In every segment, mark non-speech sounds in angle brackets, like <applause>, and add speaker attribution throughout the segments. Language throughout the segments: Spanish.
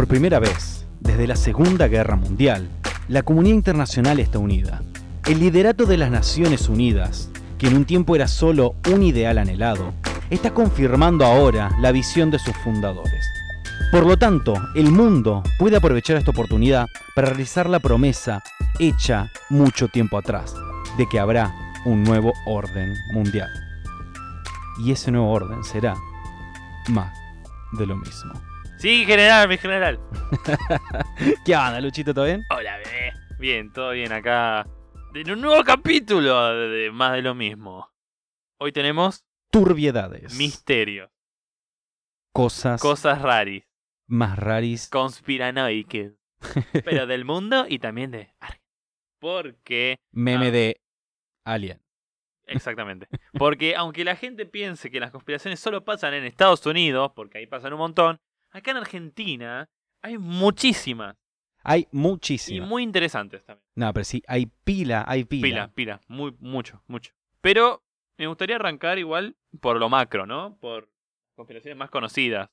Speaker 1: Por primera vez, desde la Segunda Guerra Mundial, la comunidad internacional está unida. El liderato de las Naciones Unidas, que en un tiempo era solo un ideal anhelado, está confirmando ahora la visión de sus fundadores. Por lo tanto, el mundo puede aprovechar esta oportunidad para realizar la promesa hecha mucho tiempo atrás, de que habrá un nuevo orden mundial. Y ese nuevo orden será más de lo mismo.
Speaker 2: Sí, general, mi general. <laughs>
Speaker 1: ¿Qué onda, Luchito? ¿Todo bien?
Speaker 2: Hola, bebé. Bien, todo bien acá. En un nuevo capítulo de, más de lo mismo. Hoy tenemos
Speaker 1: Turbiedades.
Speaker 2: misterio,
Speaker 1: cosas
Speaker 2: cosas raris,
Speaker 1: más raris.
Speaker 2: conspiranoicas. <laughs> pero del mundo y también de. Porque,
Speaker 1: Meme
Speaker 2: Ah.
Speaker 1: de Alien.
Speaker 2: exactamente. Porque aunque la gente piense que las conspiraciones solo pasan en Estados Unidos, porque ahí pasan un montón, acá en Argentina hay muchísimas
Speaker 1: Hay
Speaker 2: y
Speaker 1: muchísimas.
Speaker 2: muy interesantes también.
Speaker 1: No, pero sí, hay pila, hay pila.
Speaker 2: Pila, pila, muy, mucho, mucho. Pero me gustaría arrancar igual por lo macro, ¿no? Por conspiraciones más conocidas.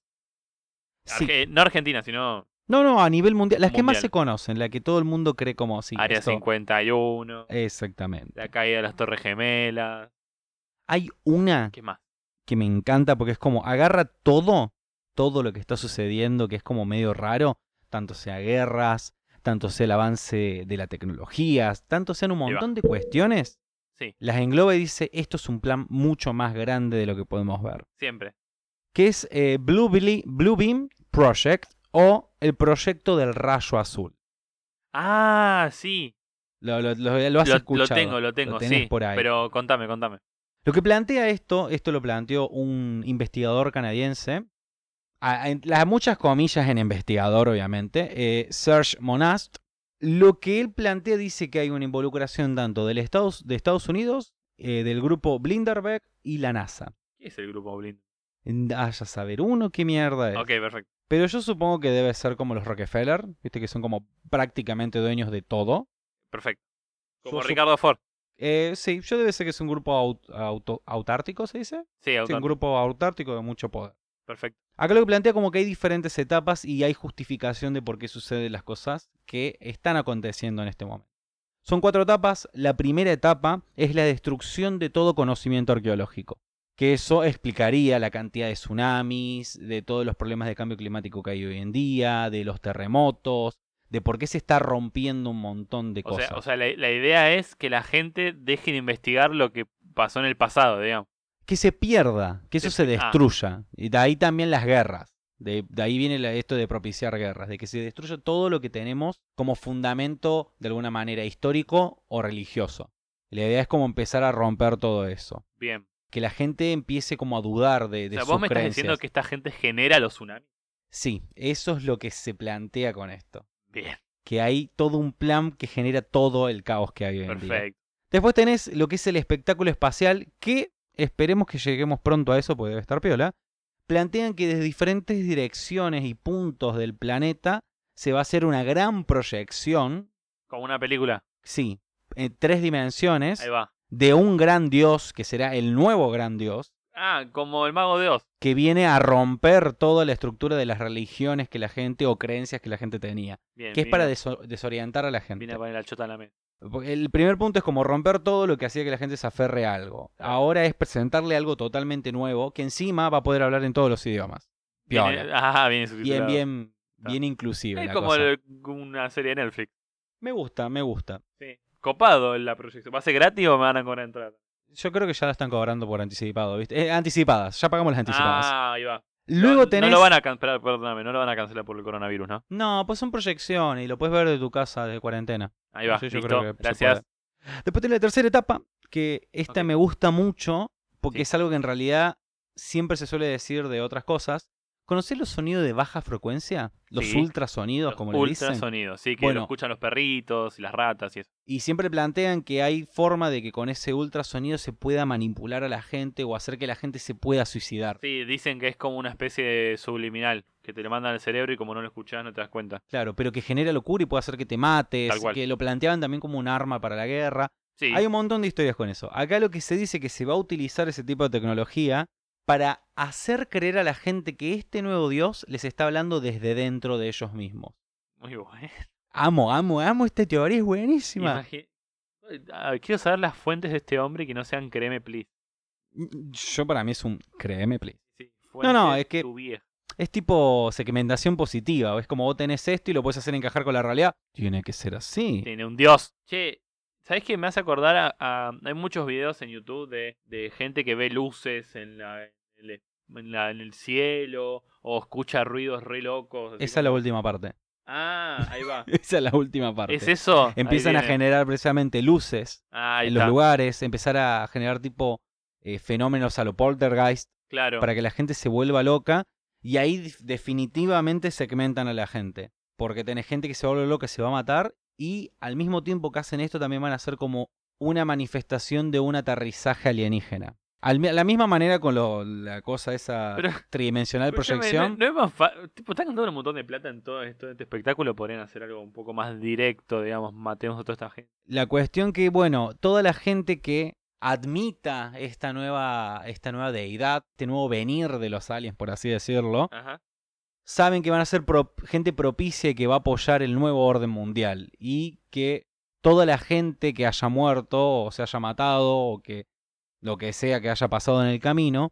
Speaker 1: Sí.
Speaker 2: Arge- no Argentina, sino
Speaker 1: No, no, a nivel mundial. Las que más se conocen, la que todo el mundo cree como sí.
Speaker 2: Área
Speaker 1: esto-
Speaker 2: 51,
Speaker 1: Exactamente.
Speaker 2: la caída de las Torres Gemelas.
Speaker 1: Hay una
Speaker 2: ¿Qué más?
Speaker 1: que me encanta porque es como agarra todo, todo lo que está sucediendo, que es como medio raro, tanto sea guerras, tanto sea el avance de la tecnología, tanto sean un montón de cuestiones,
Speaker 2: Sí,
Speaker 1: las engloba y dice, esto es un plan mucho más grande de lo que podemos ver.
Speaker 2: siempre.
Speaker 1: Que es eh, Blue, Billy- Blue Beam Project o el proyecto del rayo azul.
Speaker 2: Ah, sí.
Speaker 1: Lo, lo- lo- lo has
Speaker 2: Lo, lo
Speaker 1: escuchado.
Speaker 2: tengo, lo tengo, sí.
Speaker 1: por ahí.
Speaker 2: Pero contame, contame.
Speaker 1: Lo que plantea esto, esto lo planteó un investigador canadiense, a, en- las muchas comillas en investigador, obviamente, eh, Serge Monast. Lo que él plantea dice que hay una involucración tanto del Estados, de Estados Unidos, eh, del grupo Blinderberg y la NASA.
Speaker 2: ¿Qué es el grupo Blind?
Speaker 1: Ah, ya saber uno qué mierda es.
Speaker 2: Ok, perfecto.
Speaker 1: Pero yo supongo que debe ser como los Rockefeller, viste que son como prácticamente dueños de todo.
Speaker 2: Perfecto. Como
Speaker 1: Yo-
Speaker 2: Ricardo Ford.
Speaker 1: Eh, sí, yo debe ser que es un grupo aut- auto- autártico, ¿se dice?
Speaker 2: Sí,
Speaker 1: Sí,
Speaker 2: autor.
Speaker 1: un grupo autártico de mucho poder.
Speaker 2: Perfecto.
Speaker 1: Acá lo que plantea como que hay diferentes etapas y hay justificación de por qué suceden las cosas que están aconteciendo en este momento. Son cuatro etapas. La primera etapa es la destrucción de todo conocimiento arqueológico. Que eso explicaría la cantidad de tsunamis, de todos los problemas de cambio climático que hay hoy en día, de los terremotos, de por qué se está rompiendo un montón de
Speaker 2: O
Speaker 1: cosas.
Speaker 2: sea, o sea la, la idea es que la gente deje de investigar lo que pasó en el pasado, digamos.
Speaker 1: Que se pierda, que eso
Speaker 2: Se ah.
Speaker 1: destruya. Y de ahí también las guerras. De, de ahí viene esto de propiciar guerras, de que se destruya todo lo que tenemos como fundamento de alguna manera histórico o religioso. La idea es como empezar a romper todo eso.
Speaker 2: Bien.
Speaker 1: Que la gente empiece como a dudar de,
Speaker 2: O
Speaker 1: de
Speaker 2: sea,
Speaker 1: sus
Speaker 2: vos me estás diciendo que esta gente genera los tsunamis.
Speaker 1: Sí, eso es lo que se plantea con esto.
Speaker 2: Bien,
Speaker 1: Que hay todo un plan que genera todo el caos que hay hoy en día.
Speaker 2: perfecto.
Speaker 1: Después tenés lo que es el espectáculo espacial, que esperemos que lleguemos pronto a eso, porque debe estar piola. Plantean que desde diferentes direcciones y puntos del planeta se va a hacer una gran proyección,
Speaker 2: Como una película.
Speaker 1: sí, en tres dimensiones,
Speaker 2: Ahí va.
Speaker 1: de un gran dios, que será el nuevo gran dios,
Speaker 2: Ah, como el mago de Oz.
Speaker 1: que viene a romper toda la estructura de las religiones que la gente o creencias que la gente tenía,
Speaker 2: Bien.
Speaker 1: que es para deso- desorientar a la gente.
Speaker 2: Vine a poner la chota en la mesa.
Speaker 1: El primer punto es como romper todo lo que hacía que la gente se aferre a algo. Ahora es presentarle algo totalmente nuevo que encima va a poder hablar en todos los idiomas. Piola.
Speaker 2: ah,
Speaker 1: Bien, bien,
Speaker 2: Está.
Speaker 1: bien inclusive.
Speaker 2: Es
Speaker 1: la
Speaker 2: como
Speaker 1: cosa.
Speaker 2: el- una serie de Netflix.
Speaker 1: Me gusta, me gusta.
Speaker 2: Sí. Copado la proyección. ¿Va a ser gratis o me van a cobrar entrada?
Speaker 1: Yo creo que ya la están cobrando por anticipado, ¿viste? Eh, anticipadas, ya pagamos las anticipadas.
Speaker 2: Ah, ahí va.
Speaker 1: Luego
Speaker 2: no,
Speaker 1: tenés.
Speaker 2: No lo van a cancelar, perdóname, no lo van a cancelar por el coronavirus, ¿no?
Speaker 1: No, pues son proyecciones y lo puedes ver de tu casa de cuarentena.
Speaker 2: Ahí va,
Speaker 1: yo creo que
Speaker 2: gracias.
Speaker 1: Después tenés la tercera etapa, que esta me gusta mucho, porque
Speaker 2: Sí.
Speaker 1: es algo que en realidad siempre se suele decir de otras cosas. ¿Conocés los sonidos de baja frecuencia? Los
Speaker 2: Sí.
Speaker 1: ultrasonidos, como le dicen.
Speaker 2: Ultrasonidos, sí, que
Speaker 1: Bueno.
Speaker 2: lo escuchan los perritos y las ratas y eso.
Speaker 1: Y siempre plantean que hay forma de que con ese ultrasonido se pueda manipular a la gente o hacer que la gente se pueda suicidar.
Speaker 2: Sí, dicen que es como una especie de subliminal, que te lo mandan al cerebro y como no lo escuchás no te das cuenta.
Speaker 1: Claro, pero que genera locura y puede hacer que te mates,
Speaker 2: Tal cual.
Speaker 1: que lo planteaban también como un arma para la guerra.
Speaker 2: Sí,
Speaker 1: Hay un montón de historias con eso. Acá lo que se dice que se va a utilizar ese tipo de tecnología para hacer creer a la gente que este nuevo Dios les está hablando desde dentro de ellos mismos.
Speaker 2: Muy bueno.
Speaker 1: Amo, amo, amo esta teoría, es buenísima.
Speaker 2: Quiero saber las fuentes de este hombre que no sean créeme, please.
Speaker 1: Yo para mí es un créeme, please.
Speaker 2: Sí,
Speaker 1: No, no, es que-. Es tipo segmentación positiva. Es como vos tenés esto y lo puedes hacer encajar con la realidad. Tiene que ser así.
Speaker 2: Tiene un dios. Che, ¿sabes qué? Me hace acordar a, a- Hay muchos videos en YouTube de, de gente que ve luces en, la, el, en la- en el cielo o escucha ruidos re locos.
Speaker 1: Esa es la última parte.
Speaker 2: Ah, ahí va. <laughs>
Speaker 1: Esa es la última parte.
Speaker 2: ¿Es eso?
Speaker 1: Empiezan a generar precisamente luces
Speaker 2: Ah, ahí
Speaker 1: en
Speaker 2: está.
Speaker 1: los lugares, empezar a generar tipo eh, fenómenos a lo poltergeist
Speaker 2: Claro.
Speaker 1: para que la gente se vuelva loca y ahí def- definitivamente segmentan a la gente. Porque tenés gente que se vuelve loca, se va a matar y al mismo tiempo que hacen esto también van a ser como una manifestación de un aterrizaje alienígena. Al la misma manera con lo- la cosa esa
Speaker 2: Pero-
Speaker 1: tridimensional
Speaker 2: Pero
Speaker 1: proyección.
Speaker 2: No, no es más Tipo, están gastando un montón de plata en todo esto, este espectáculo. Podrían hacer algo un poco más directo, digamos. Matemos a toda esta gente.
Speaker 1: La cuestión que, bueno, toda la gente que admita esta nueva, esta nueva deidad, este nuevo venir de los aliens, por así decirlo,
Speaker 2: Ajá.
Speaker 1: saben que van a ser pro- gente propicia y que va a apoyar el nuevo orden mundial. Y que toda la gente que haya muerto o se haya matado o que lo que sea que haya pasado en el camino,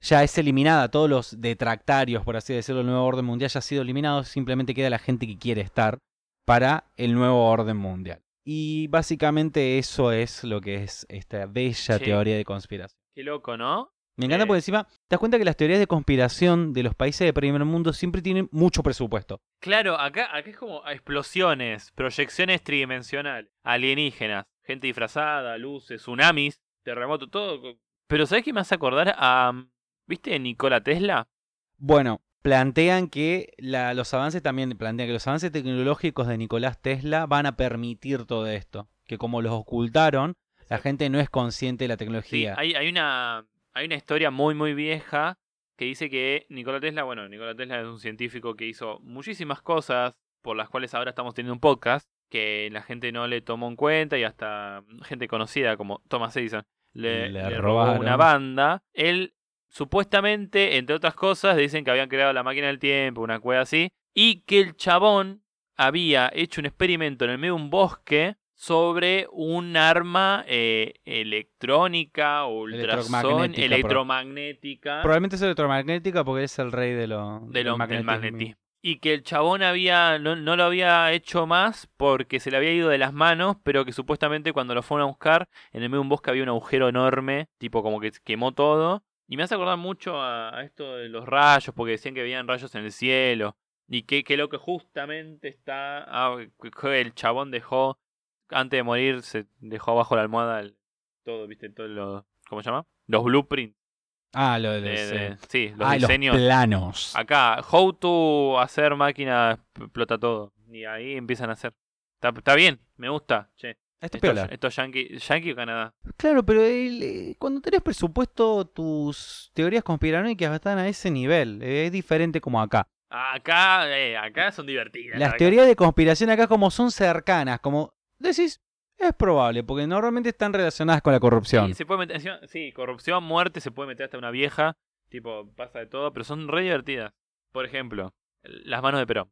Speaker 1: ya es eliminada. Todos los detractarios, por así decirlo, del nuevo orden mundial ya ha sido eliminado. Simplemente queda la gente que quiere estar para el nuevo orden mundial. Y básicamente eso es lo que es esta bella
Speaker 2: Sí.
Speaker 1: teoría de conspiración.
Speaker 2: Qué loco, ¿no?
Speaker 1: Me encanta
Speaker 2: Eh.
Speaker 1: porque encima te das cuenta que las teorías de conspiración de los países de primer mundo siempre tienen mucho presupuesto.
Speaker 2: Claro, acá, acá es como explosiones, proyecciones tridimensionales, alienígenas, gente disfrazada, luces, tsunamis, terremoto, todo. Pero ¿sabes qué me hace acordar a... ¿Viste Nikola Tesla?
Speaker 1: Bueno, plantean que la- los avances también plantean que los avances tecnológicos de Nicolás Tesla van a permitir todo esto. Que como los ocultaron, la gente no es consciente de la
Speaker 2: Sí,
Speaker 1: tecnología.
Speaker 2: hay, hay una, hay una historia muy, muy vieja que dice que Nikola Tesla, bueno, Nikola Tesla es un científico que hizo muchísimas cosas por las cuales ahora estamos teniendo un podcast que la gente no le tomó en cuenta y hasta gente conocida como Thomas Edison le,
Speaker 1: Le
Speaker 2: le robó una banda. Él, supuestamente, entre otras cosas, dicen que habían creado la máquina del tiempo, una cueva así, y que el chabón había hecho un experimento en el medio de un bosque sobre un arma eh, electrónica o ultrasónica,
Speaker 1: Electromagnética, Probablemente es electromagnética porque es el rey de lo,
Speaker 2: de lo-
Speaker 1: del
Speaker 2: del
Speaker 1: magnetismo.
Speaker 2: magnetismo. Y que el chabón había no, no lo había hecho más porque se le había ido de las manos, pero que supuestamente cuando lo fueron a buscar, en el medio de un bosque había un agujero enorme, tipo como que quemó todo. Y me hace acordar mucho a, esto de los rayos, porque decían que veían rayos en el cielo. Y que, lo que justamente está. ah, el chabón dejó, antes de morir, se dejó abajo la almohada todo, ¿viste? Todo lo. ¿Cómo se llama? Los blueprints.
Speaker 1: Ah, lo de,
Speaker 2: de-
Speaker 1: sí.
Speaker 2: de- sí, los
Speaker 1: Ah,
Speaker 2: diseños.
Speaker 1: los planos.
Speaker 2: Acá, how to hacer máquina explota todo. Y ahí empiezan a hacer. Está, está bien, me gusta. Che.
Speaker 1: Esto es
Speaker 2: Esto, yankee, yankee o Canadá.
Speaker 1: Claro, pero el, eh, cuando tenés presupuesto, tus teorías conspiranoicas están a ese nivel. Eh, Es diferente como acá.
Speaker 2: Acá, eh, acá son divertidas.
Speaker 1: Las
Speaker 2: acá.
Speaker 1: teorías de conspiración acá como son cercanas, como decís, es probable, porque normalmente están relacionadas con la corrupción.
Speaker 2: Sí, se puede meter, sí, corrupción, muerte, se puede meter hasta una vieja. Tipo, pasa de todo, pero son re divertidas. Por ejemplo, las manos de Perón.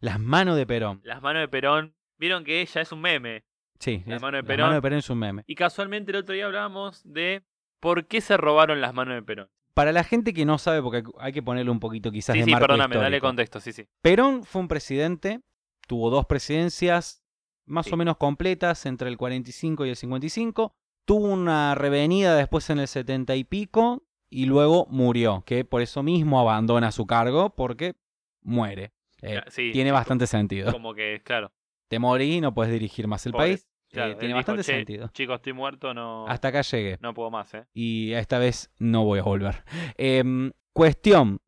Speaker 1: Las manos de Perón.
Speaker 2: Las manos de Perón, vieron que ella es un meme.
Speaker 1: Sí,
Speaker 2: La
Speaker 1: es-
Speaker 2: mano de Perón.
Speaker 1: mano de Perón es un meme.
Speaker 2: Y casualmente el otro día hablábamos de por qué se robaron las manos de Perón.
Speaker 1: Para la gente que no sabe, porque hay que ponerle un poquito quizás
Speaker 2: Sí,
Speaker 1: de
Speaker 2: sí,
Speaker 1: marco
Speaker 2: perdóname, dale contexto, sí, sí.
Speaker 1: Perón fue un presidente, tuvo dos presidencias más
Speaker 2: Sí.
Speaker 1: o menos completas entre el 45 y el 55. Tuvo una revenida después en el 70 y pico y luego murió, que por eso mismo abandona su cargo porque muere. Eh,
Speaker 2: sí,
Speaker 1: tiene bastante sentido.
Speaker 2: Como que, claro.
Speaker 1: Te morí y no puedes dirigir más el
Speaker 2: Pobre.
Speaker 1: país.
Speaker 2: claro,
Speaker 1: Eh, tiene bastante
Speaker 2: "Che,
Speaker 1: sentido.
Speaker 2: Chicos, estoy muerto, no,
Speaker 1: Hasta acá llegué.
Speaker 2: no puedo más, ¿eh?
Speaker 1: Y esta vez no voy a volver. Em, cuestión.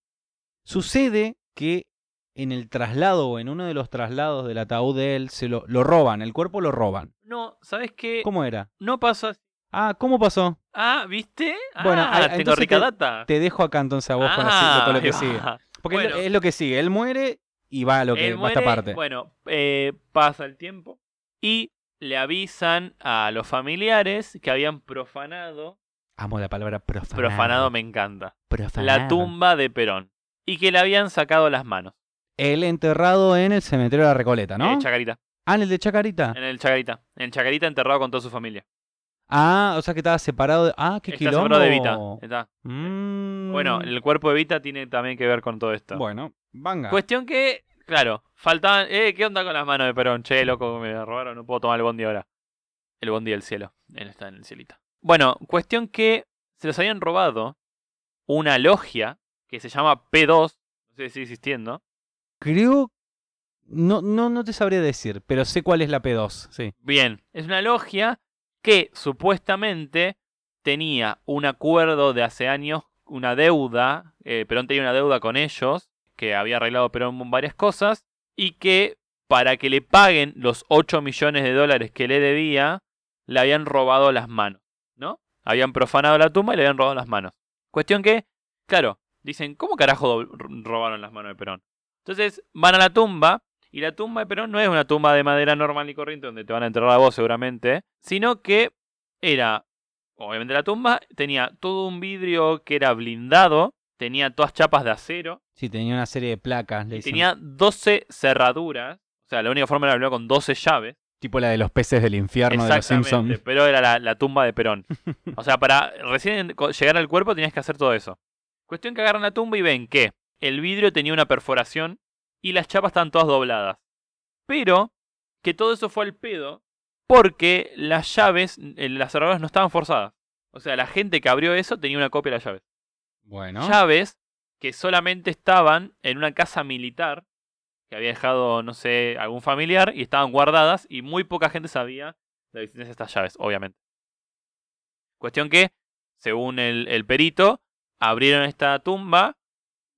Speaker 1: Sucede que en el traslado o en uno de los traslados del ataúd de él se lo, lo roban, el cuerpo lo roban.
Speaker 2: No, ¿sabes qué?
Speaker 1: ¿Cómo era?
Speaker 2: No pasó así.
Speaker 1: Ah, ¿cómo pasó?
Speaker 2: Ah, ¿viste?
Speaker 1: Bueno,
Speaker 2: ah,
Speaker 1: ahí-
Speaker 2: tengo
Speaker 1: entonces
Speaker 2: rica
Speaker 1: te-
Speaker 2: data.
Speaker 1: Te dejo acá entonces a vos con, la-
Speaker 2: Ah,
Speaker 1: con lo que sigue. Porque es lo-
Speaker 2: Bueno.
Speaker 1: es lo que sigue. Él muere y va a lo que va a esta parte.
Speaker 2: Bueno, eh, pasa el tiempo y le avisan a los familiares que habían profanado
Speaker 1: Amo la palabra profanado.
Speaker 2: Profanado me encanta.
Speaker 1: Profanado.
Speaker 2: La tumba de Perón. Y que le habían sacado las manos.
Speaker 1: Él enterrado en el cementerio de la Recoleta, ¿no?
Speaker 2: En Chacarita.
Speaker 1: Ah, en el de Chacarita.
Speaker 2: En el Chacarita. En Chacarita enterrado con toda su familia.
Speaker 1: Ah, o sea que estaba separado de... Ah, qué
Speaker 2: Está
Speaker 1: quilombo.
Speaker 2: separado de Evita. Está.
Speaker 1: Mm.
Speaker 2: Bueno, el cuerpo de Evita tiene también que ver con todo esto.
Speaker 1: Bueno, venga.
Speaker 2: Cuestión que, claro, faltaban. Eh, ¿qué onda con las manos de Perón? Che, loco, me robaron, no puedo tomar el bondi ahora. El bondi del cielo. Él está en el cielito. Bueno, cuestión que se los habían robado una logia que se llama P2. No sé si sigue existiendo.
Speaker 1: Creo... No, no, no te sabría decir, pero sé cuál es la P2, sí.
Speaker 2: Bien, es una logia que supuestamente tenía un acuerdo de hace años, una deuda. eh, Perón tenía una deuda con ellos, que había arreglado Perón varias cosas, y que para que le paguen los 8 millones de dólares que le debía, le habían robado las manos, ¿no? Habían profanado la tumba y le habían robado las manos. Cuestión que, claro, dicen, ¿cómo carajo robaron las manos de Perón? Entonces van a la tumba, y la tumba de Perón no es una tumba de madera normal y corriente donde te van a enterrar a vos seguramente, sino que era, obviamente la tumba tenía todo un vidrio que era blindado, tenía todas chapas de acero,
Speaker 1: Sí, tenía una serie de placas. le
Speaker 2: y tenía 12 cerraduras, o sea, la única forma era abrirlo con 12 llaves.
Speaker 1: Tipo la de los peces del infierno de los Simpsons.
Speaker 2: pero era la, la tumba de Perón. <laughs> O sea, para recién llegar al cuerpo tenías que hacer todo eso. Cuestión que agarran la tumba y ven que el vidrio tenía una perforación y las chapas estaban todas dobladas. Pero que todo eso fue al pedo porque las llaves, eh, las cerraduras no estaban forzadas. O sea, la gente que abrió eso tenía una copia de las llaves.
Speaker 1: Bueno.
Speaker 2: Llaves que solamente estaban en una casa militar que había dejado, no sé, algún familiar y estaban guardadas y muy poca gente sabía la existencia de estas llaves, obviamente. Cuestión que, según el, el perito, abrieron esta tumba,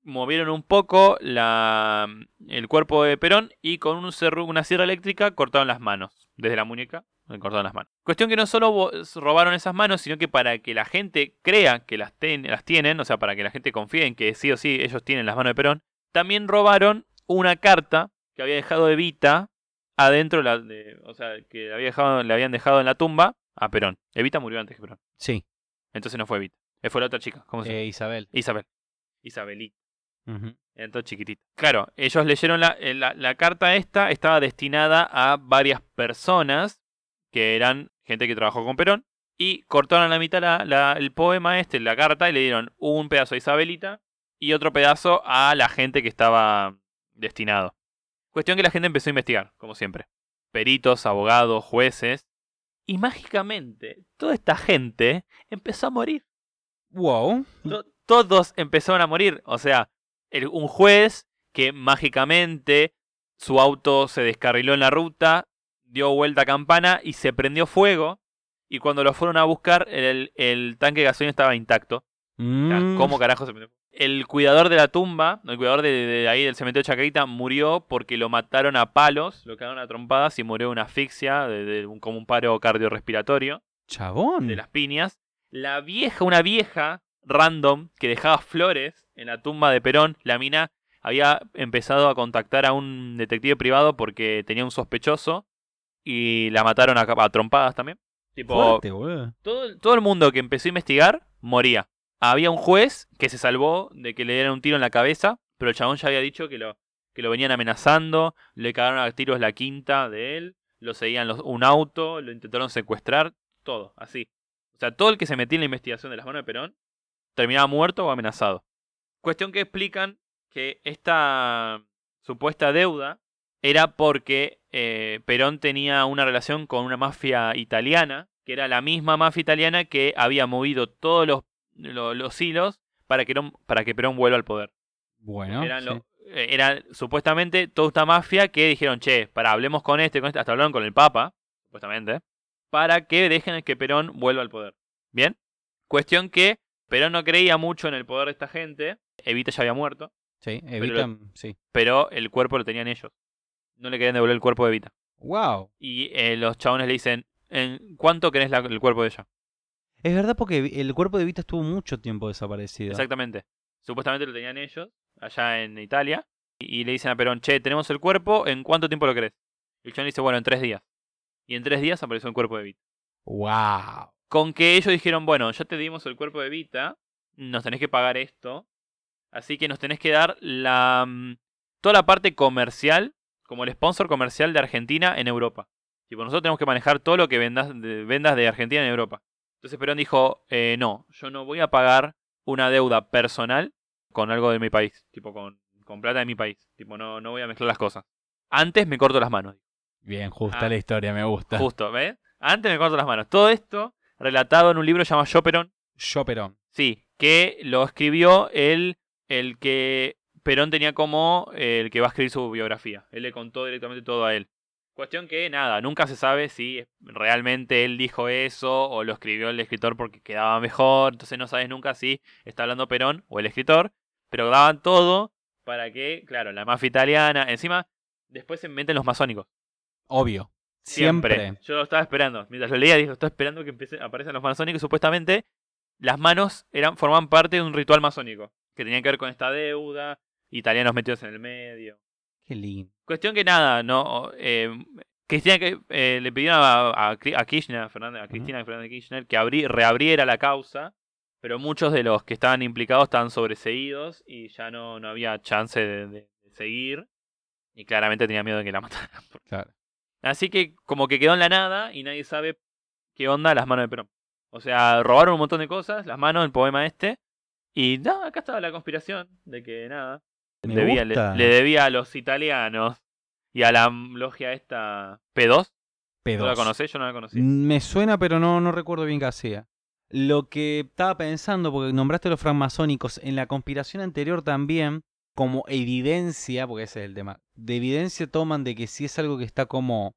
Speaker 2: movieron un poco la, el cuerpo de Perón y con un cerru- una sierra eléctrica cortaron las manos. Desde la muñeca le cortaron las manos. Cuestión que no solo robaron esas manos, sino que para que la gente crea que las, ten- las tienen, o sea, para que la gente confíe en que sí o sí ellos tienen las manos de Perón, también robaron una carta que había dejado Evita adentro, de la, de- o sea, que había dejado, le habían dejado en la tumba a Perón. Evita murió antes que Perón.
Speaker 1: Sí.
Speaker 2: Entonces no fue Evita. Eh, Fue la otra chica. ¿Cómo se llama?
Speaker 1: Eh, Isabel.
Speaker 2: Isabel. Isabelita. Todo chiquitito. Claro, ellos leyeron la, eh, la, la carta esta, estaba destinada a varias personas que eran gente que trabajó con Perón. Y cortaron a la mitad la- la- el poema este, la carta, y le dieron un pedazo a Isabelita y otro pedazo a la gente que estaba destinado. Cuestión que la gente empezó a investigar, como siempre. Peritos, abogados, jueces. Y mágicamente, toda esta gente empezó a morir.
Speaker 1: Wow.
Speaker 2: To- todos empezaron a morir. O sea, el- un juez que mágicamente su auto se descarriló en la ruta, dio vuelta a campana y se prendió fuego. Y cuando lo fueron a buscar, el, el tanque de gasolina estaba intacto. O sea,
Speaker 1: Mm.
Speaker 2: ¿Cómo carajo se prendió? El cuidador de la tumba, el cuidador de, de ahí del cementerio de Chacarita, murió porque lo mataron a palos, lo cagaron a trompadas y murió de una asfixia, de, de un- como un paro cardiorrespiratorio
Speaker 1: Chabón.
Speaker 2: de las piñas. La vieja, una vieja random que dejaba flores en la tumba de Perón, la mina había empezado a contactar a un detective privado porque tenía un sospechoso y la mataron a, a trompadas también. Tipo,
Speaker 1: Fuerte, boludo.
Speaker 2: todo, todo el mundo que empezó a investigar moría. Había un juez que se salvó de que le dieran un tiro en la cabeza, pero el chabón ya había dicho que lo, que lo venían amenazando, le cagaron a tiros la quinta de él, lo seguían los- un auto, lo intentaron secuestrar, todo, así. O sea, todo el que se metía en la investigación de las manos de Perón terminaba muerto o amenazado. Cuestión que explican que esta supuesta deuda era porque eh, Perón tenía una relación con una mafia italiana, que era la misma mafia italiana que había movido todos los, lo- los hilos para que, Perón, para que Perón vuelva al poder.
Speaker 1: Bueno.
Speaker 2: Eran,
Speaker 1: sí.
Speaker 2: eh, era supuestamente toda esta mafia que dijeron, che, para hablemos con este, con este, hasta hablaron con el Papa, supuestamente, para que dejen que Perón vuelva al poder. ¿Bien? Cuestión que Perón no creía mucho en el poder de esta gente, Evita ya había muerto,
Speaker 1: Sí, Evita.
Speaker 2: lo-
Speaker 1: Sí.
Speaker 2: pero el cuerpo lo tenían ellos. No le querían devolver el cuerpo de Evita.
Speaker 1: Wow.
Speaker 2: Y eh, los chabones le dicen, ¿en cuánto querés la- el cuerpo de ella?
Speaker 1: Es verdad porque el cuerpo de Evita estuvo mucho tiempo desaparecido.
Speaker 2: Exactamente. Supuestamente lo tenían ellos, allá en Italia. Y, y le dicen a Perón, che, tenemos el cuerpo, ¿en cuánto tiempo lo querés? Y el chabón dice, bueno, en tres días. Y en tres días apareció el cuerpo de Evita.
Speaker 1: Wow.
Speaker 2: Con que ellos dijeron, bueno, ya te dimos el cuerpo de Vita, nos tenés que pagar esto, así que nos tenés que dar la mm, toda la parte comercial, como el sponsor comercial de Argentina en Europa. Tipo, nosotros tenemos que manejar todo lo que vendas de, vendas de Argentina en Europa. Entonces Perón dijo, eh, no, yo no voy a pagar una deuda personal con algo de mi país, tipo con, con plata de mi país. Tipo, no, no voy a mezclar las cosas. Antes me corto las manos.
Speaker 1: Bien, justa
Speaker 2: Ah.
Speaker 1: la historia, me gusta.
Speaker 2: Justo, ¿ves? Antes me corto las manos. Todo esto relatado en un libro llamado Yo Perón.
Speaker 1: Yo, Perón.
Speaker 2: Sí, que lo escribió el, el que Perón tenía como eh, el que va a escribir su biografía. Él le contó directamente todo a él. Cuestión que nada, nunca se sabe si realmente él dijo eso o lo escribió el escritor porque quedaba mejor. Entonces no sabes nunca si está hablando Perón o el escritor. Pero daban todo para que, claro, la mafia italiana. Encima, después se meten los masónicos.
Speaker 1: Obvio.
Speaker 2: Siempre.
Speaker 1: Siempre.
Speaker 2: Yo lo estaba esperando. Mientras lo leía, dijo, estaba esperando que empiece, aparezcan los masónicos. Supuestamente, las manos eran, formaban parte de un ritual masónico. Que tenía que ver con esta deuda. Italianos metidos en el medio.
Speaker 1: Qué lindo.
Speaker 2: Cuestión que nada, no. Eh, Cristina que eh, le pidieron a, a, a Kirchner, a, Fernández- a Cristina Fernández de Kirchner, que abri- reabriera la causa. Pero muchos de los que estaban implicados estaban sobreseídos y ya no, no había chance de, de- de seguir. Y claramente tenía miedo de que la <laughs> mataran.
Speaker 1: Claro.
Speaker 2: Así que como que quedó en la nada y nadie sabe qué onda las manos de Perón. O sea, robaron un montón de cosas, las manos, el poema este. Y nada, acá estaba la conspiración de que nada.
Speaker 1: Me
Speaker 2: debía- le, debía a los italianos y a la logia esta P2.
Speaker 1: P2.
Speaker 2: ¿No la conocés? Yo no la conocí.
Speaker 1: Me suena, pero no, no recuerdo bien qué hacía. Lo que estaba pensando, porque nombraste los francmasónicos, en la conspiración anterior también, como evidencia, porque ese es el tema, de evidencia toman de que si es algo que está como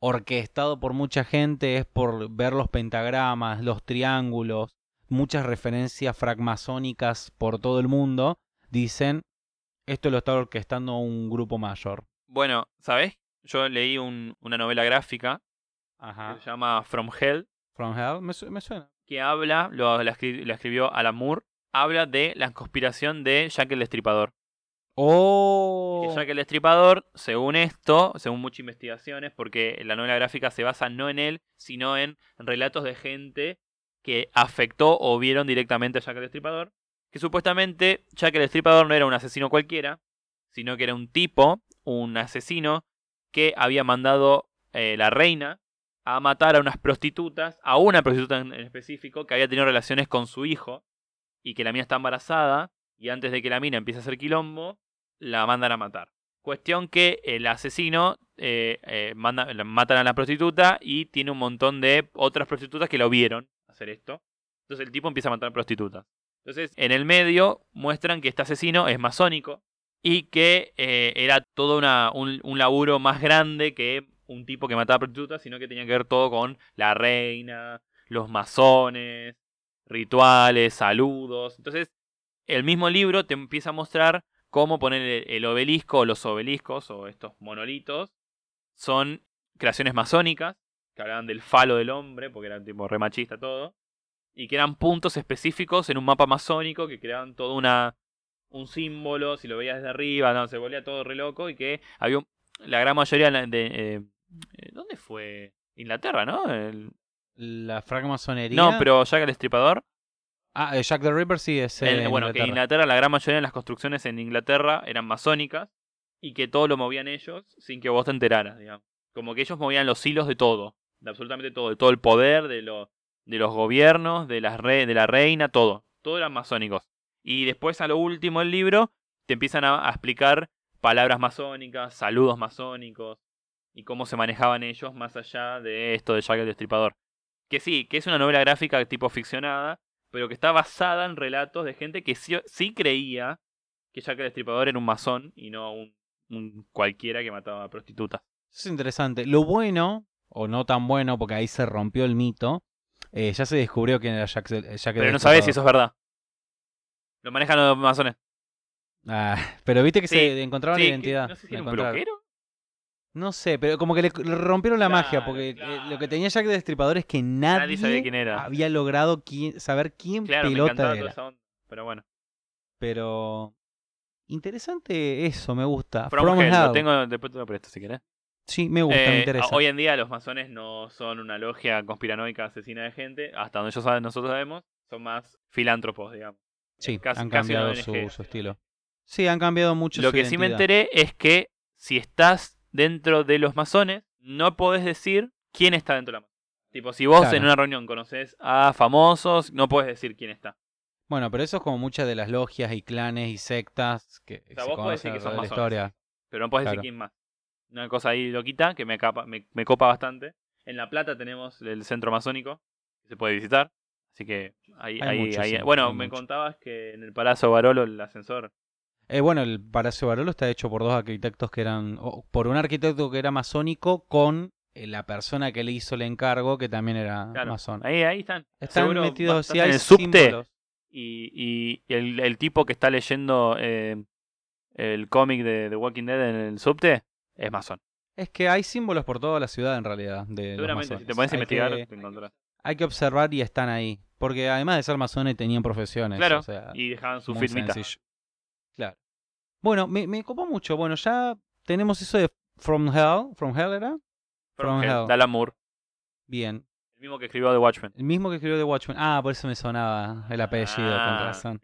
Speaker 1: orquestado por mucha gente, es por ver los pentagramas, los triángulos, muchas referencias francmasónicas por todo el mundo, dicen, esto lo está orquestando un grupo mayor.
Speaker 2: Bueno, ¿sabés? Yo leí un- una novela gráfica que se llama From Hell.
Speaker 1: From Hell, me, su- me suena.
Speaker 2: que habla, lo, la, escri- la escribió Alan Moore, habla de la conspiración de Jack el Destripador.
Speaker 1: Oh.
Speaker 2: Jack el Destripador, según esto, según muchas investigaciones, porque la novela gráfica se basa no en él, sino en relatos de gente que afectó o vieron directamente a Jack el Destripador, que supuestamente Jack el Destripador no era un asesino cualquiera, sino que era un tipo, un asesino, que había mandado eh, la reina a matar a unas prostitutas, a una prostituta en específico, que había tenido relaciones con su hijo, y que la mina está embarazada, y antes de que la mina empiece a hacer quilombo, la mandan a matar. Cuestión que el asesino eh, eh, manda, matan a la prostituta y tiene un montón de otras prostitutas que lo vieron hacer esto. Entonces el tipo empieza a matar prostitutas. Entonces en el medio muestran que este asesino es masónico y que eh, era todo una, un, un laburo más grande que un tipo que mataba prostitutas, sino que tenía que ver todo con la reina, los masones, rituales, saludos. Entonces el mismo libro te empieza a mostrar cómo poner el, el obelisco o los obeliscos o estos monolitos son creaciones masónicas que hablaban del falo del hombre porque era tipo re machista todo y que eran puntos específicos en un mapa masónico que creaban todo una un símbolo si lo veías desde arriba no se volvía todo re loco y que había un- la gran mayoría de, eh, eh, dónde fue Inglaterra no El-
Speaker 1: La francmasonería.
Speaker 2: no pero Jack el Estripador
Speaker 1: Ah, eh, Jack the Ripper sí es.
Speaker 2: En-
Speaker 1: eh,
Speaker 2: bueno, que en
Speaker 1: Inglaterra.
Speaker 2: Inglaterra la gran mayoría de las construcciones en Inglaterra eran masónicas y que todo lo movían ellos sin que vos te enteraras, digamos. Como que ellos movían los hilos de todo, de absolutamente todo, de todo el poder, de, lo, de los gobiernos, de, las re- de la reina, todo. Todo eran masónicos. Y después a lo último del libro te empiezan a, a explicar palabras masónicas, saludos masónicos y cómo se manejaban ellos más allá de esto de Jack el Destripador. Que sí, que es una novela gráfica tipo ficcionada, pero que está basada en relatos de gente que sí, sí creía que Jack el Destripador era un masón y no un, un cualquiera que mataba a prostitutas.
Speaker 1: Eso es interesante. Lo bueno, o no tan bueno, porque ahí se rompió el mito, eh, ya se descubrió quién era Jack, el- el
Speaker 2: Pero no sabes si
Speaker 1: Destripador.
Speaker 2: eso es verdad. Lo manejan los masones.
Speaker 1: Ah, <laughs> pero viste que
Speaker 2: Sí,
Speaker 1: se encontraron
Speaker 2: Sí,
Speaker 1: la
Speaker 2: que-
Speaker 1: identidad.
Speaker 2: No sé si era un.
Speaker 1: No sé, pero como que le, le rompieron la magia, porque eh,
Speaker 2: claro.
Speaker 1: lo que tenía Jack el Destripador es que nadie,
Speaker 2: Nadie sabía quién era.
Speaker 1: había logrado saber quién
Speaker 2: Claro,
Speaker 1: pelota era.
Speaker 2: Pero bueno.
Speaker 1: Pero interesante eso, me gusta.
Speaker 2: From,
Speaker 1: From
Speaker 2: Hell, lo tengo, después te lo presto si querés.
Speaker 1: Sí, me gusta, me
Speaker 2: Eh,
Speaker 1: interesa.
Speaker 2: Hoy en día los masones no son una logia conspiranoica asesina de gente, hasta donde ellos saben, nosotros sabemos, son más filántropos, digamos.
Speaker 1: sí,
Speaker 2: casi-
Speaker 1: han cambiado su, estilo. Sí, han cambiado mucho
Speaker 2: Lo
Speaker 1: su
Speaker 2: que sí me enteré es que si estás dentro de los masones, no podés decir quién está dentro de la masón. Tipo, si vos
Speaker 1: Claro.
Speaker 2: en una reunión conoces a famosos, no podés decir quién está.
Speaker 1: Bueno, pero eso es como muchas de las logias y clanes y sectas que
Speaker 2: sea,
Speaker 1: se
Speaker 2: vos podés decir que son
Speaker 1: de
Speaker 2: masones.
Speaker 1: historia.
Speaker 2: Pero no podés
Speaker 1: Claro.
Speaker 2: decir quién más. Una cosa ahí loquita que me, capa- me, me copa bastante. En La Plata tenemos el centro masónico que se puede visitar. Así que ahí,
Speaker 1: Hay
Speaker 2: ahí,
Speaker 1: mucho,
Speaker 2: ahí-
Speaker 1: sí,
Speaker 2: Bueno,
Speaker 1: hay
Speaker 2: me
Speaker 1: mucho.
Speaker 2: contabas que en el Palazzo Barolo el ascensor.
Speaker 1: Eh, bueno, el Palacio Barolo está hecho por dos arquitectos que eran, o por un arquitecto que era masónico con eh, la persona que le hizo el encargo que también era
Speaker 2: Claro,
Speaker 1: masón.
Speaker 2: ahí, ahí están.
Speaker 1: Están
Speaker 2: Seguro
Speaker 1: metidos, sí, hay
Speaker 2: en el subte y, y- y el, el tipo que está leyendo eh, el cómic de The Walking Dead en el subte es masón.
Speaker 1: Es que hay símbolos por toda la ciudad en realidad. De
Speaker 2: Seguramente, si te pones a
Speaker 1: Hay
Speaker 2: investigar,
Speaker 1: que-
Speaker 2: te encontrás.
Speaker 1: hay que observar y están ahí. Porque además de ser masones tenían profesiones.
Speaker 2: Claro,
Speaker 1: o sea,
Speaker 2: y dejaban su firmita.
Speaker 1: sencillo. Bueno, me, me copó mucho. Bueno, ya tenemos eso de From Hell. From Hell era.
Speaker 2: From
Speaker 1: From
Speaker 2: Hell,
Speaker 1: Hell.
Speaker 2: Moore,
Speaker 1: Bien.
Speaker 2: el mismo que escribió The Watchmen.
Speaker 1: El mismo que escribió The Watchmen. Ah, por eso me sonaba el apellido, con
Speaker 2: Ah.
Speaker 1: razón.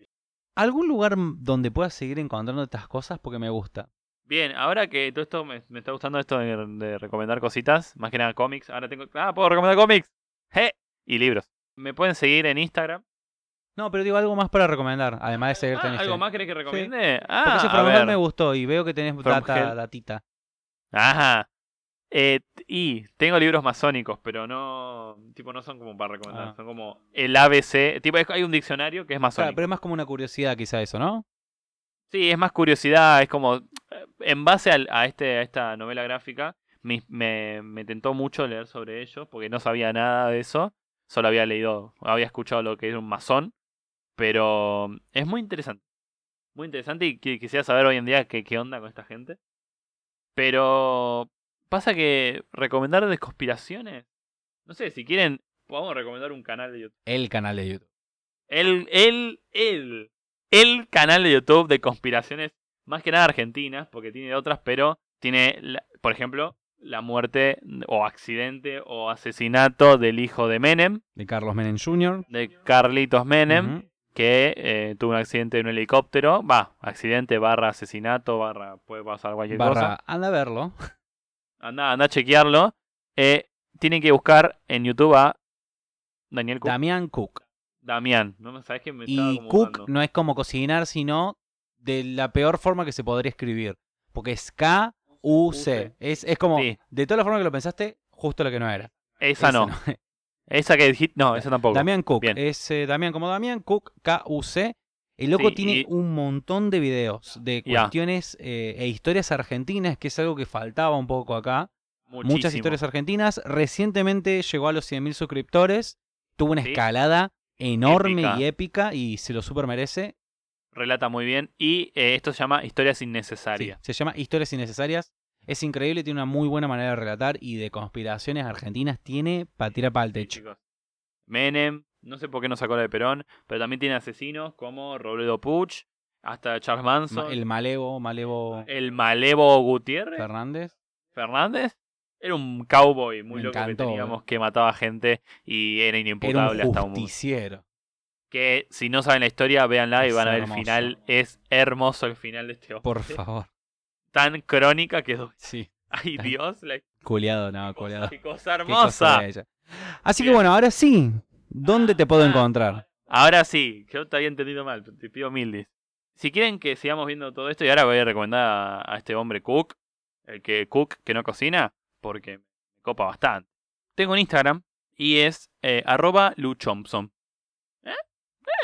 Speaker 1: ¿Algún lugar donde puedas seguir encontrando estas cosas? Porque me gusta.
Speaker 2: Bien, ahora que todo esto me, me está gustando esto de, de recomendar cositas, más que nada cómics. Ahora tengo. Ah, puedo recomendar cómics. ¡Je! Y libros. Me pueden seguir en Instagram.
Speaker 1: No, pero digo algo más para recomendar, además de seguirte
Speaker 2: Ah, ¿Algo más querés que recomiende?
Speaker 1: Porque
Speaker 2: Ah,
Speaker 1: ese
Speaker 2: a
Speaker 1: From Hell me gustó y veo que tenés data, datita.
Speaker 2: Ajá. Eh, y tengo libros masónicos, pero no. Tipo, no son como para recomendar.
Speaker 1: Ah.
Speaker 2: Son como el ABC. Tipo, hay un diccionario que es
Speaker 1: Claro,
Speaker 2: masónico.
Speaker 1: pero es más como una curiosidad quizá eso, ¿no?
Speaker 2: Sí, es más curiosidad. Es como. eh, En base a, este, a esta novela gráfica, me, me, me tentó mucho leer sobre ellos, porque no sabía nada de eso. Solo había leído, había escuchado lo que era un masón. Pero es muy interesante. Muy interesante y qui- quisiera saber hoy en día qué, qué onda con esta gente. Pero pasa que recomendar de conspiraciones. No sé, si quieren, podemos recomendar un canal de YouTube.
Speaker 1: El canal de YouTube.
Speaker 2: El, el, el, el canal de YouTube de conspiraciones, más que nada argentinas, porque tiene otras, pero tiene, la- por ejemplo, la muerte o accidente o asesinato del hijo de Menem,
Speaker 1: De Carlos Menem Jr.
Speaker 2: de Carlitos Menem. Que eh, tuvo un accidente en un helicóptero. Va, accidente barra asesinato, barra puede pasar cualquier cosa.
Speaker 1: Anda a verlo.
Speaker 2: Anda, anda a chequearlo. Eh, tienen que buscar en YouTube a Daniel Cook.
Speaker 1: Damián Cook.
Speaker 2: Damián. ¿no? ¿Sabes que me
Speaker 1: Y
Speaker 2: como
Speaker 1: Cook no es como cocinar, sino de la peor forma que se podría escribir. Porque es K-U-C. Es, es como,
Speaker 2: Sí.
Speaker 1: de todas las formas que lo pensaste, justo lo que no era.
Speaker 2: Esa
Speaker 1: Ese
Speaker 2: no. Esa que dijiste. No, esa tampoco.
Speaker 1: Damián Cook.
Speaker 2: Bien.
Speaker 1: Es eh, Damián como Damián Cook, K-U-C. El loco
Speaker 2: Sí,
Speaker 1: tiene
Speaker 2: y-
Speaker 1: un montón de videos de cuestiones eh, e historias argentinas, que es algo que faltaba un poco acá. Muchas historias argentinas. Recientemente llegó a los 100.000 suscriptores. Tuvo una
Speaker 2: Sí.
Speaker 1: escalada enorme
Speaker 2: Épica.
Speaker 1: y épica y se lo super merece.
Speaker 2: Relata muy bien. Y eh, esto se llama Historias
Speaker 1: Sí,
Speaker 2: Innecesarias.
Speaker 1: se llama Historias Innecesarias. Es increíble, tiene una muy buena manera de relatar y de conspiraciones argentinas tiene para tirar para el techo.
Speaker 2: Menem, no sé por qué no sacó la de Perón, pero también tiene asesinos como Robledo Puch, hasta Charles Manson,
Speaker 1: Ma-
Speaker 2: el,
Speaker 1: El Malevo, Malevo
Speaker 2: Malevo Gutiérrez,
Speaker 1: Fernández.
Speaker 2: Fernández. Era un cowboy muy
Speaker 1: Me
Speaker 2: loco que teníamos que mataba gente y era
Speaker 1: Era
Speaker 2: inimputable
Speaker 1: un
Speaker 2: hasta un
Speaker 1: justiciero.
Speaker 2: Que si no saben la historia, véanla y
Speaker 1: Es
Speaker 2: van a ver
Speaker 1: hermoso.
Speaker 2: el final. Es hermoso el final de este hombre.
Speaker 1: Por favor.
Speaker 2: Tan crónica que.
Speaker 1: Sí.
Speaker 2: Ay, Dios, la
Speaker 1: Culeado, no, culeado.
Speaker 2: qué cosa
Speaker 1: Qué cosa
Speaker 2: hermosa.
Speaker 1: Así que bueno, ahora sí. ¿Dónde te puedo
Speaker 2: Ah.
Speaker 1: encontrar?
Speaker 2: Ahora sí, yo te había entendido mal, te pido mil. Si quieren que sigamos viendo todo esto, y ahora voy a recomendar a, este hombre Cook, el que Cook que no cocina, porque me copa bastante. Tengo un Instagram y es eh, arroba luchompson. ¿Eh?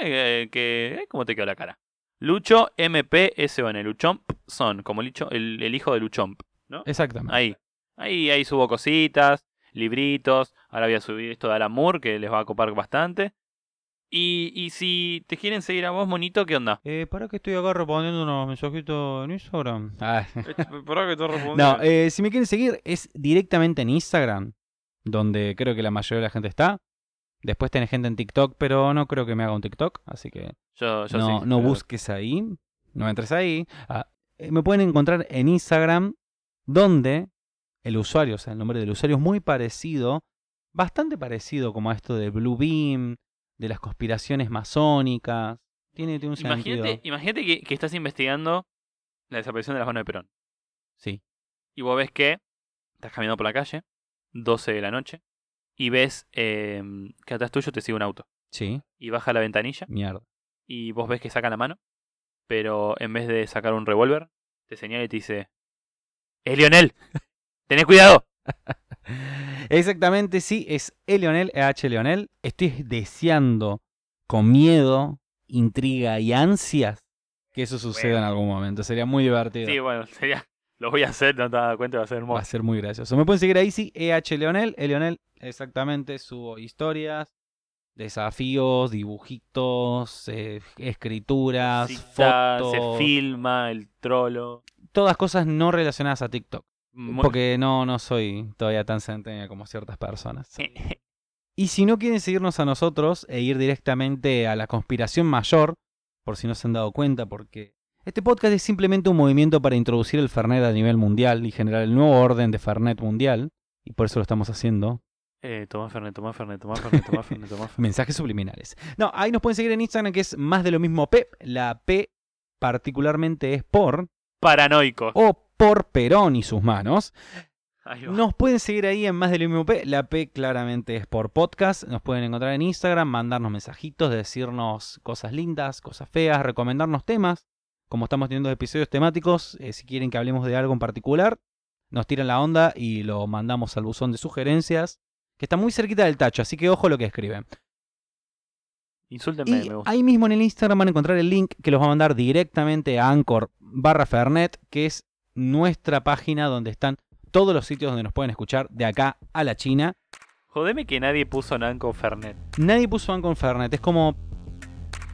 Speaker 2: Eh, que, eh, ¿Cómo te quedó la cara? Lucho MPSON, Luchompson, como Licho, el, el hijo de Luchomp.
Speaker 1: Exactamente.
Speaker 2: Ahí. Ahí, ahí subo cositas, libritos. Ahora voy a subir esto de Alan Moore, que les va a copar bastante. Y, y si te quieren seguir a vos, monito, ¿qué onda?
Speaker 1: Eh, para que estoy acá respondiendo unos mensajitos en Instagram. Ah. <laughs>
Speaker 2: Esperá que te
Speaker 1: No, eh, si me quieren seguir es directamente en Instagram, donde creo que la mayoría de la gente está. Después tenés gente en TikTok, pero no creo que me haga un TikTok, así que
Speaker 2: yo, yo
Speaker 1: no,
Speaker 2: sí,
Speaker 1: no
Speaker 2: pero-
Speaker 1: busques ahí, no entres ahí. Ah, eh, me pueden encontrar en Instagram, donde el usuario, o sea, el nombre del usuario es muy parecido, bastante parecido como a esto de Blue Beam, de las conspiraciones masónicas. Tiene, tiene un sentido.
Speaker 2: Imagínate, imagínate que, que estás investigando la desaparición de las manos de Perón.
Speaker 1: Sí.
Speaker 2: Y vos ves que estás caminando por la calle, 12 de la noche, y ves eh, que atrás tuyo te sigue un auto.
Speaker 1: Sí,
Speaker 2: Y baja la ventanilla,
Speaker 1: mierda.
Speaker 2: y vos ves que saca la mano, pero en vez de sacar un revólver, te señala y te dice: ¡Es Lionel! ¡Tenés cuidado! <laughs>
Speaker 1: Exactamente, sí, es E. Leonel, H. Leonel. Estoy deseando con miedo, intriga y ansias que eso suceda en algún momento. Sería muy divertido.
Speaker 2: Sí, bueno, sería. Lo voy a hacer, no te das cuenta, va a ser
Speaker 1: Va a
Speaker 2: hermoso.
Speaker 1: ser muy gracioso. Me pueden seguir ahí, sí, EH Leonel. E. Leonel, exactamente, subo historias, desafíos, dibujitos, eh, escrituras,
Speaker 2: Cita,
Speaker 1: fotos.
Speaker 2: se filma, el trolo.
Speaker 1: Todas cosas no relacionadas a TikTok.
Speaker 2: Muy-
Speaker 1: Porque no, no soy todavía tan centennial como ciertas personas. <laughs> Y si no quieren seguirnos a nosotros e ir directamente a la conspiración mayor, por si no se han dado cuenta, porque este podcast es simplemente un movimiento para introducir el Fernet a nivel mundial y generar el nuevo orden de Fernet mundial, y por eso lo estamos haciendo.
Speaker 2: Eh, toma Fernet, toma Fernet, toma Fernet, toma Fernet, toma <laughs> Fernet.
Speaker 1: Mensajes subliminales. No, ahí nos pueden seguir en Instagram, que es más de lo mismo P. La P particularmente es por,
Speaker 2: Paranoico.
Speaker 1: o por Perón y sus manos. Nos pueden seguir ahí en más de lo mismo P. La P claramente es por podcast. Nos pueden encontrar en Instagram, mandarnos mensajitos, decirnos cosas lindas, cosas feas, recomendarnos temas. Como estamos teniendo episodios temáticos, eh, si quieren que hablemos de algo en particular, nos tiran la onda y lo mandamos al buzón de sugerencias, que está muy cerquita del tacho, así que ojo lo que escriben.
Speaker 2: Insúltenme,
Speaker 1: Y
Speaker 2: me gusta.
Speaker 1: ahí mismo en el Instagram van a encontrar el link que los va a mandar directamente a Anchor barra Fernet, que es nuestra página donde están todos los sitios donde nos pueden escuchar de acá a la China.
Speaker 2: Jodeme que nadie puso Nanco Fernet.
Speaker 1: Nadie puso Anchor Fernet, es como,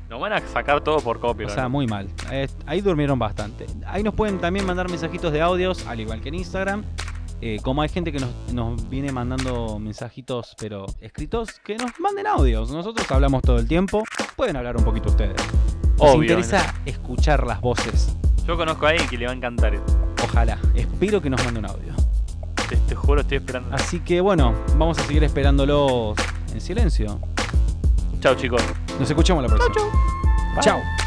Speaker 2: Nos van a sacar todo por
Speaker 1: o
Speaker 2: copia.
Speaker 1: sea, muy mal. Ahí durmieron bastante. Ahí nos pueden también mandar mensajitos de audios, al igual que en Instagram. Eh, como hay gente que nos, nos viene mandando mensajitos, pero escritos, que nos manden audios. Nosotros hablamos todo el tiempo. Pueden hablar un poquito ustedes. Nos
Speaker 2: Obvio.
Speaker 1: interesa escuchar las voces.
Speaker 2: Yo conozco a alguien que le va a encantar esto.
Speaker 1: Ojalá. Espero que nos mande un audio.
Speaker 2: Te, te juro, estoy esperando.
Speaker 1: Así que bueno, vamos a seguir esperándolos en silencio.
Speaker 2: Chao, chicos.
Speaker 1: Nos escuchamos la próxima.
Speaker 2: Bye.
Speaker 1: Chao.